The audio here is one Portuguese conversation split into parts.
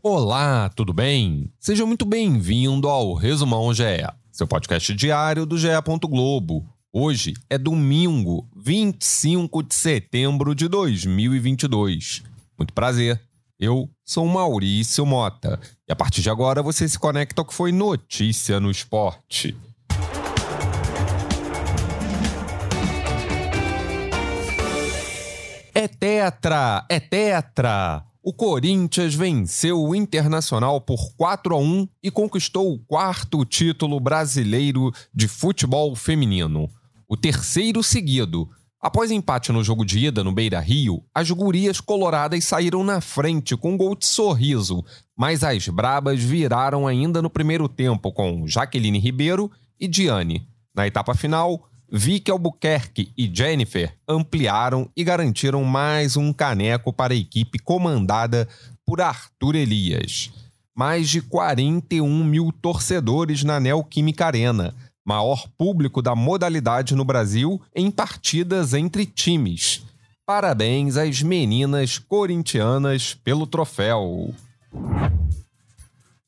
Olá, tudo bem? Seja muito bem-vindo ao Resumão GE, seu podcast diário do GE. Globo. Hoje é domingo, 25 de setembro de 2022. Muito prazer. Eu sou Maurício Mota e a partir de agora você se conecta ao que foi notícia no esporte. É tetra, é tetra. O Corinthians venceu o Internacional por 4 a 1 e conquistou o quarto título brasileiro de futebol feminino, o terceiro seguido. Após empate no jogo de ida no Beira Rio, as gurias coloradas saíram na frente com um gol de sorriso, mas as brabas viraram ainda no primeiro tempo com Jaqueline Ribeiro e Diane. Na etapa final, Vicky Albuquerque e Jennifer ampliaram e garantiram mais um caneco para a equipe comandada por Arthur Elias. Mais de 41 mil torcedores na Neoquímica Arena, maior público da modalidade no Brasil em partidas entre times. Parabéns às meninas corintianas pelo troféu.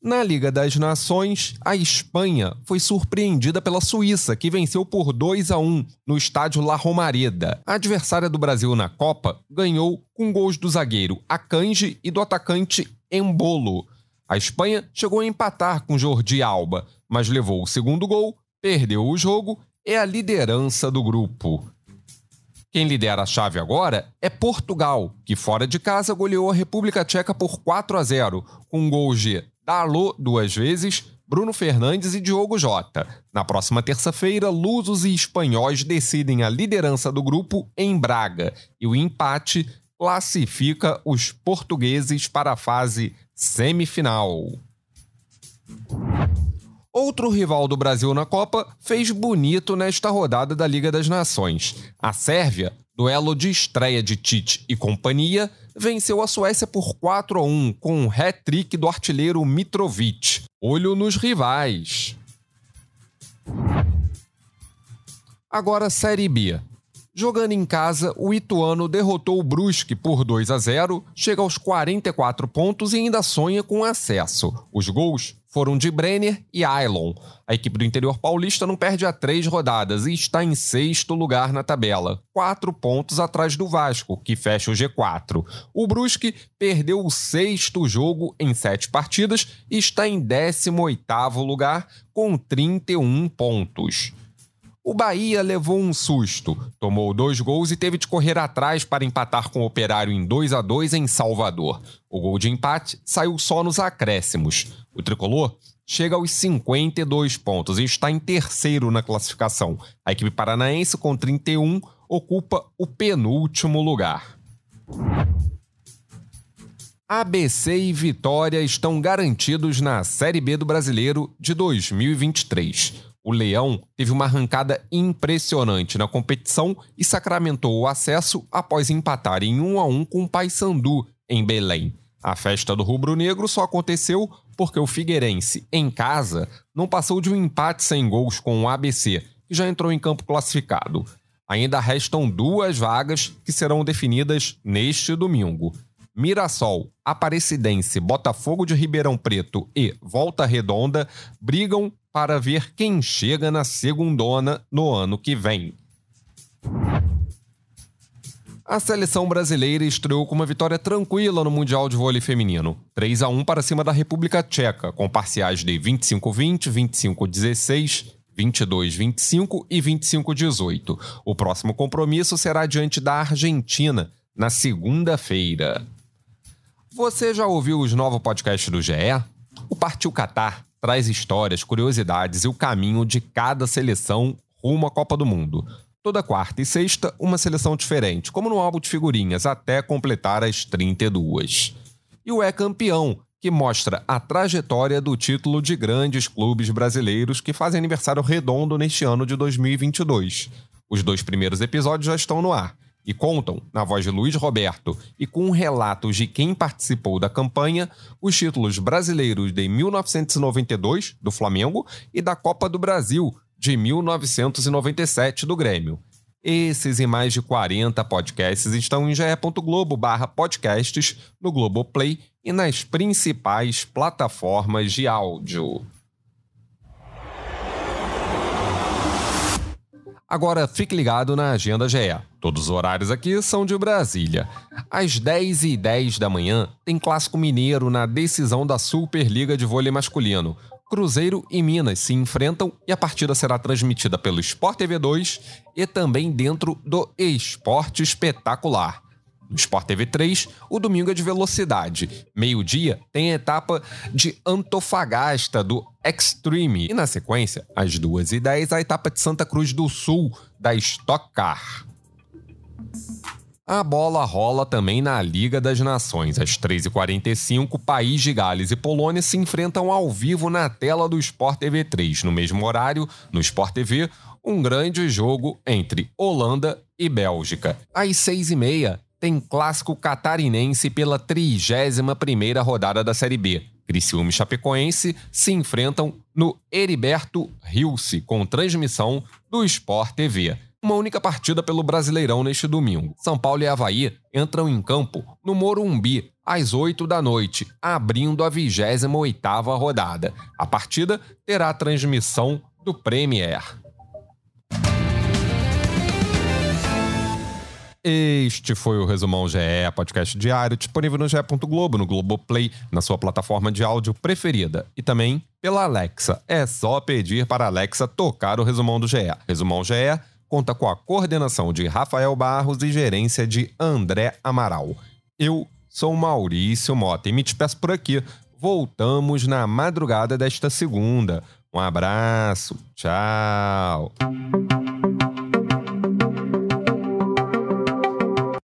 Na Liga das Nações, a Espanha foi surpreendida pela Suíça, que venceu por 2 a 1 no estádio La Romareda. A adversária do Brasil na Copa ganhou com gols do zagueiro Akanji e do atacante Embolo. A Espanha chegou a empatar com Jordi Alba, mas levou o segundo gol, perdeu o jogo e a liderança do grupo. Quem lidera a chave agora é Portugal, que fora de casa goleou a República Tcheca por 4 a 0, com gols de Darlot duas vezes, Bruno Fernandes e Diogo Jota. Na próxima terça-feira, lusos e espanhóis decidem a liderança do grupo em Braga e o empate classifica os portugueses para a fase semifinal. Outro rival do Brasil na Copa fez bonito nesta rodada da Liga das Nações. A Sérvia Duelo de estreia de Tite e companhia, venceu a Suécia por 4 a 1 com um hat-trick do artilheiro Mitrovic. Olho nos rivais. Agora Série B. Jogando em casa, o Ituano derrotou o Brusque por 2 a 0, chega aos 44 pontos e ainda sonha com acesso. Os gols foram de Brenner e Ailon. A equipe do interior paulista não perde a três rodadas e está em sexto lugar na tabela, quatro pontos atrás do Vasco, que fecha o G4. O Brusque perdeu o sexto jogo em sete partidas e está em 18 oitavo lugar com 31 pontos. O Bahia levou um susto, tomou dois gols e teve de correr atrás para empatar com o Operário em 2 a 2 em Salvador. O gol de empate saiu só nos acréscimos. O tricolor chega aos 52 pontos e está em terceiro na classificação. A equipe paranaense, com 31, ocupa o penúltimo lugar. ABC e Vitória estão garantidos na Série B do Brasileiro de 2023. O Leão teve uma arrancada impressionante na competição e sacramentou o acesso após empatar em 1 a 1 com o Paysandu em Belém. A festa do rubro-negro só aconteceu porque o Figueirense, em casa, não passou de um empate sem gols com o ABC, que já entrou em campo classificado. Ainda restam duas vagas que serão definidas neste domingo. Mirassol, Aparecidense, Botafogo de Ribeirão Preto e Volta Redonda brigam para ver quem chega na segundona no ano que vem. A seleção brasileira estreou com uma vitória tranquila no Mundial de Vôlei Feminino. 3 a 1 para cima da República Tcheca, com parciais de 25-20, 25-16, 22-25 e 25-18. O próximo compromisso será diante da Argentina, na segunda-feira. Você já ouviu os novos podcasts do GE? O Partiu Qatar traz histórias, curiosidades e o caminho de cada seleção rumo à Copa do Mundo. Toda quarta e sexta, uma seleção diferente, como no álbum de figurinhas, até completar as 32. E o É Campeão, que mostra a trajetória do título de grandes clubes brasileiros que fazem aniversário redondo neste ano de 2022. Os dois primeiros episódios já estão no ar e contam, na voz de Luiz Roberto e com relatos de quem participou da campanha, os títulos brasileiros de 1992, do Flamengo, e da Copa do Brasil, de 1997, do Grêmio. Esses e mais de 40 podcasts estão em ge.globo podcasts, no Globoplay e nas principais plataformas de áudio. Agora fique ligado na Agenda GE. Todos os horários aqui são de Brasília. Às 10h10 da manhã, tem Clássico Mineiro na decisão da Superliga de Vôlei Masculino. Cruzeiro e Minas se enfrentam e a partida será transmitida pelo Sport TV 2 e também dentro do Esporte Espetacular. No Sport TV 3, o domingo é de velocidade. Meio-dia tem a etapa de Antofagasta do Extreme. E na sequência, às 2h10, a etapa de Santa Cruz do Sul da Stock Car. A bola rola também na Liga das Nações. Às 3h45, País de Gales e Polônia se enfrentam ao vivo na tela do Sport TV 3. No mesmo horário, no Sport TV, um grande jogo entre Holanda e Bélgica. Às 6h30, tem clássico catarinense pela 31ª rodada da Série B. Criciúma e Chapecoense se enfrentam no Heriberto Rilse, com transmissão do Sport TV. Uma única partida pelo Brasileirão neste domingo. São Paulo e Havaí entram em campo no Morumbi às 8 da noite, abrindo a 28ª rodada. A partida terá transmissão do Premier. Este foi o Resumão GE, podcast diário, disponível no GE. Globo, no Globoplay, na sua plataforma de áudio preferida. E também pela Alexa. É só pedir para a Alexa tocar o Resumão do GE. Resumão GE conta com a coordenação de Rafael Barros e gerência de André Amaral. Eu sou Maurício Mota e me despeço por aqui. Voltamos na madrugada desta segunda. Um abraço. Tchau.